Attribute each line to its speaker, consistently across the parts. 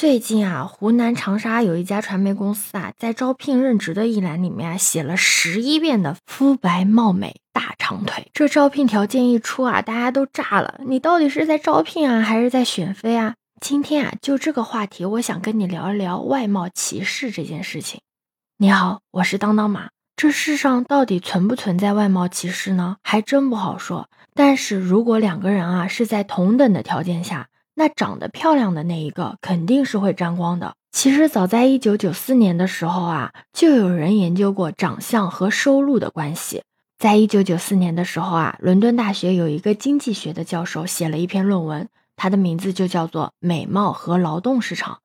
Speaker 1: 最近啊，湖南长沙有一家传媒公司啊，在招聘任职的一栏里面啊，写了十一遍的肤白貌美大长腿。这招聘条件一出啊，大家都炸了。你到底是在招聘啊，还是在选妃啊？今天啊，就这个话题，我想跟你聊一聊外貌歧视这件事情。你好，我是当当马。这世上到底存不存在外貌歧视呢？还真不好说。但是如果两个人啊是在同等的条件下，那长得漂亮的那一个肯定是会沾光的。其实早在一九九四年的时候啊，就有人研究过长相和收入的关系。在一九九四年的时候啊，伦敦大学有一个经济学的教授写了一篇论文，他的名字就叫做《美貌和劳动市场》。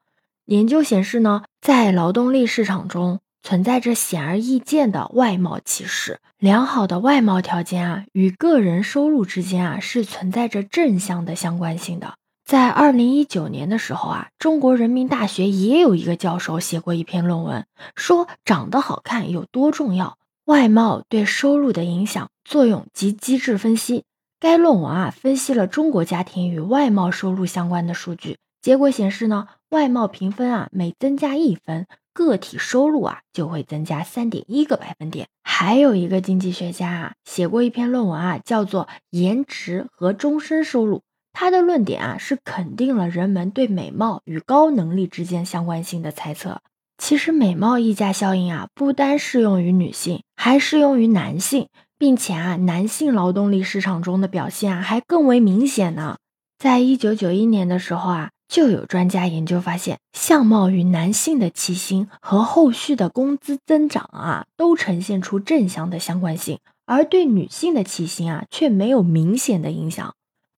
Speaker 1: 研究显示呢，在劳动力市场中存在着显而易见的外貌歧视。良好的外貌条件啊，与个人收入之间啊，是存在着正向的相关性的。在二零一九年的时候啊，中国人民大学也有一个教授写过一篇论文，说长得好看有多重要，外貌对收入的影响、作用及机制分析。该论文啊，分析了中国家庭与外貌收入相关的数据，结果显示呢，外貌评分啊，每增加一分，个体收入啊就会增加三点一个百分点。还有一个经济学家啊，写过一篇论文啊，叫做《颜值和终身收入》。他的论点啊，是肯定了人们对美貌与高能力之间相关性的猜测。其实，美貌溢价效应啊，不单适用于女性，还适用于男性，并且啊，男性劳动力市场中的表现啊，还更为明显呢。在一九九一年的时候啊，就有专家研究发现，相貌与男性的起薪和后续的工资增长啊，都呈现出正向的相关性，而对女性的起薪啊，却没有明显的影响。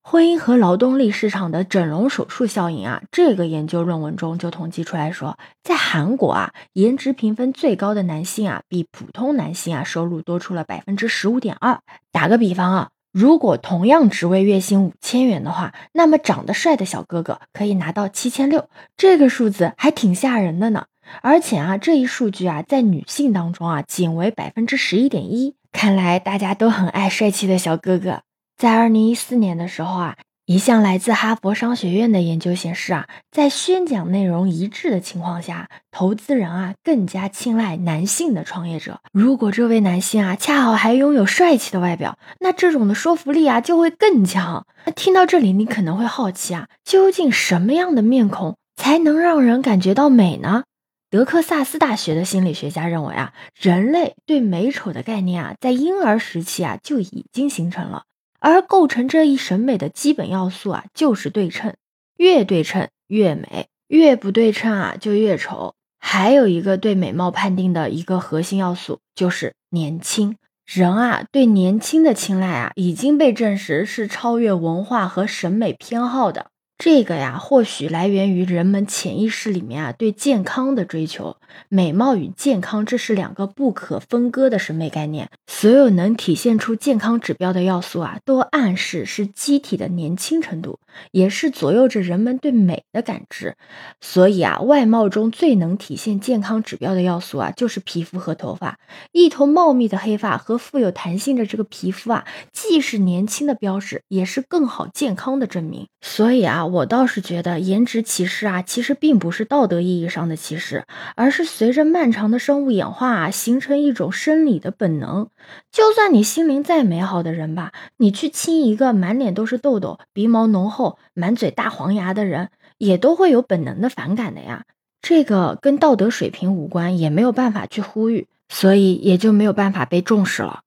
Speaker 1: 婚姻和劳动力市场的整容手术效应啊，这个研究论文中就统计出来说，在韩国啊，颜值评分最高的男性啊，比普通男性啊收入多出了百分之十五点二。打个比方啊，如果同样职位月薪五千元的话，那么长得帅的小哥哥可以拿到七千六，这个数字还挺吓人的呢。而且啊，这一数据啊，在女性当中啊，仅为百分之十一点一。看来大家都很爱帅气的小哥哥。在二零一四年的时候啊，一项来自哈佛商学院的研究显示啊，在宣讲内容一致的情况下，投资人啊更加青睐男性的创业者。如果这位男性啊恰好还拥有帅气的外表，那这种的说服力啊就会更强。那听到这里，你可能会好奇啊，究竟什么样的面孔才能让人感觉到美呢？德克萨斯大学的心理学家认为啊，人类对美丑的概念啊，在婴儿时期啊就已经形成了。而构成这一审美的基本要素啊，就是对称，越对称越美，越不对称啊就越丑。还有一个对美貌判定的一个核心要素就是年轻。人啊对年轻的青睐啊，已经被证实是超越文化和审美偏好的。这个呀，或许来源于人们潜意识里面啊对健康的追求。美貌与健康，这是两个不可分割的审美概念。所有能体现出健康指标的要素啊，都暗示是机体的年轻程度，也是左右着人们对美的感知。所以啊，外貌中最能体现健康指标的要素啊，就是皮肤和头发。一头茂密的黑发和富有弹性的这个皮肤啊，既是年轻的标志，也是更好健康的证明。所以啊。我倒是觉得颜值歧视啊，其实并不是道德意义上的歧视，而是随着漫长的生物演化啊，形成一种生理的本能。就算你心灵再美好的人吧，你去亲一个满脸都是痘痘、鼻毛浓厚、满嘴大黄牙的人，也都会有本能的反感的呀。这个跟道德水平无关，也没有办法去呼吁，所以也就没有办法被重视了。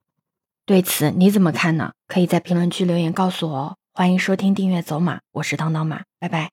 Speaker 1: 对此你怎么看呢？可以在评论区留言告诉我哦。欢迎收听、订阅《走马》，我是当当马，拜拜。